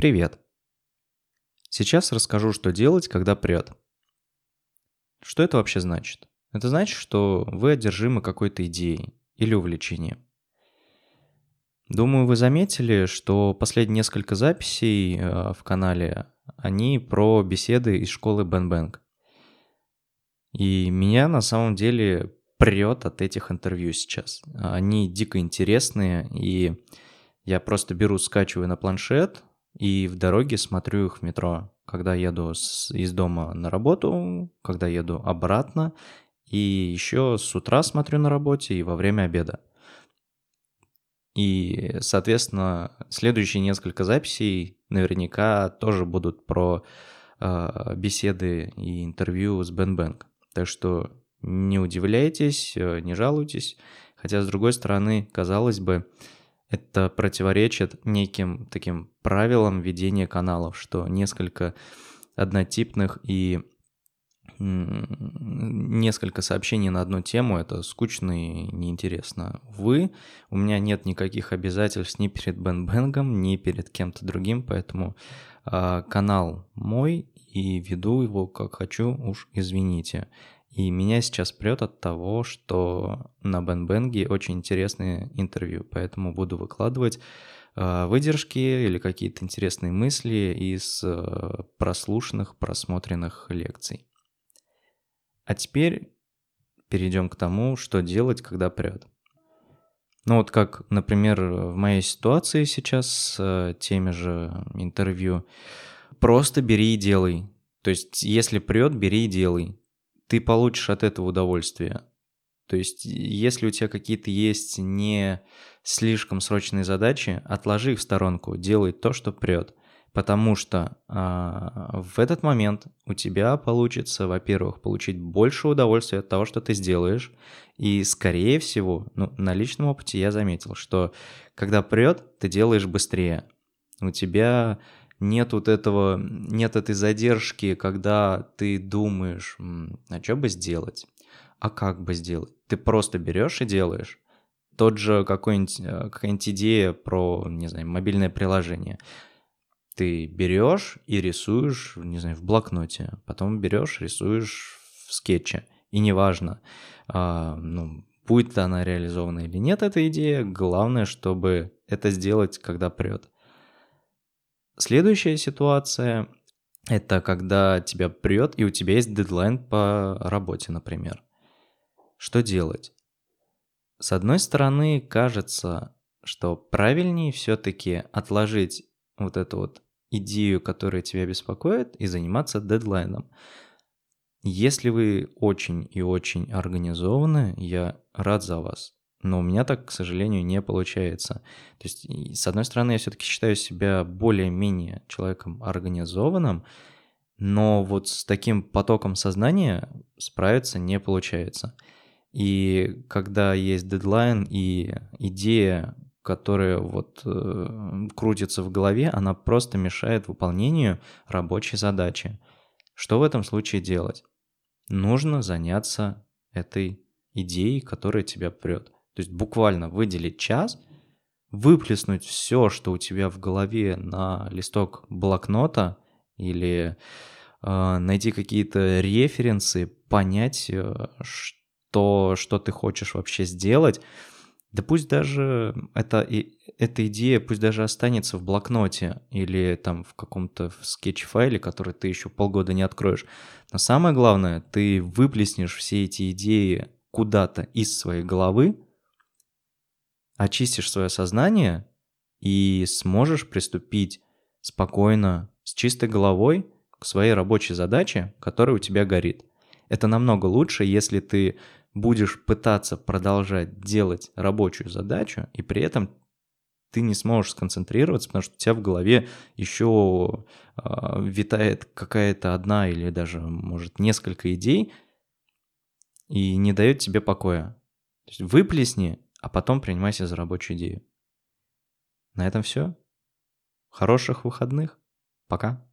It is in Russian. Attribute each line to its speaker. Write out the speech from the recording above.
Speaker 1: Привет! Сейчас расскажу, что делать, когда прет. Что это вообще значит? Это значит, что вы одержимы какой-то идеей или увлечением. Думаю, вы заметили, что последние несколько записей э, в канале, они про беседы из школы Бен Бэнг. И меня на самом деле прет от этих интервью сейчас. Они дико интересные, и я просто беру, скачиваю на планшет, и в дороге смотрю их в метро, когда еду с, из дома на работу, когда еду обратно, и еще с утра смотрю на работе и во время обеда. И, соответственно, следующие несколько записей наверняка тоже будут про э, беседы и интервью с Бен Бэнк. Так что не удивляйтесь, э, не жалуйтесь. Хотя, с другой стороны, казалось бы, это противоречит неким таким правилам ведения каналов, что несколько однотипных и несколько сообщений на одну тему, это скучно и неинтересно. Вы, у меня нет никаких обязательств ни перед Бен Бенгом, ни перед кем-то другим, поэтому э, канал мой и веду его как хочу, уж извините. И меня сейчас прет от того, что на Бен Бенге очень интересные интервью, поэтому буду выкладывать э, выдержки или какие-то интересные мысли из э, прослушанных, просмотренных лекций. А теперь перейдем к тому, что делать, когда прет. Ну вот как, например, в моей ситуации сейчас с э, теми же интервью, просто бери и делай. То есть, если прет, бери и делай. Ты получишь от этого удовольствие. То есть, если у тебя какие-то есть не слишком срочные задачи, отложи их в сторонку, делай то, что прет потому что а, в этот момент у тебя получится, во-первых, получить больше удовольствия от того, что ты сделаешь, и скорее всего, ну, на личном опыте я заметил, что когда прет, ты делаешь быстрее. У тебя нет вот этого, нет этой задержки, когда ты думаешь, а что бы сделать, а как бы сделать. Ты просто берешь и делаешь. Тот же какой-нибудь, э, какая-нибудь идея про, не знаю, мобильное приложение – ты берешь и рисуешь, не знаю, в блокноте, потом берешь, рисуешь в скетче. И неважно, а, ну, будет она реализована или нет, эта идея, главное, чтобы это сделать, когда прет. Следующая ситуация – это когда тебя прет, и у тебя есть дедлайн по работе, например. Что делать? С одной стороны, кажется, что правильнее все-таки отложить вот эту вот идею, которая тебя беспокоит, и заниматься дедлайном. Если вы очень и очень организованы, я рад за вас. Но у меня так, к сожалению, не получается. То есть, с одной стороны, я все-таки считаю себя более-менее человеком организованным, но вот с таким потоком сознания справиться не получается. И когда есть дедлайн и идея которая вот э, крутится в голове, она просто мешает выполнению рабочей задачи. Что в этом случае делать? Нужно заняться этой идеей, которая тебя прет. То есть буквально выделить час, выплеснуть все, что у тебя в голове на листок блокнота или э, найти какие-то референсы, понять, э, что, что ты хочешь вообще сделать, да пусть даже эта, эта идея, пусть даже останется в блокноте или там в каком-то скетч-файле, который ты еще полгода не откроешь. Но самое главное, ты выплеснешь все эти идеи куда-то из своей головы, очистишь свое сознание и сможешь приступить спокойно, с чистой головой к своей рабочей задаче, которая у тебя горит. Это намного лучше, если ты будешь пытаться продолжать делать рабочую задачу, и при этом ты не сможешь сконцентрироваться, потому что у тебя в голове еще э, витает какая-то одна или даже, может, несколько идей и не дает тебе покоя. То есть выплесни, а потом принимайся за рабочую идею. На этом все. Хороших выходных. Пока.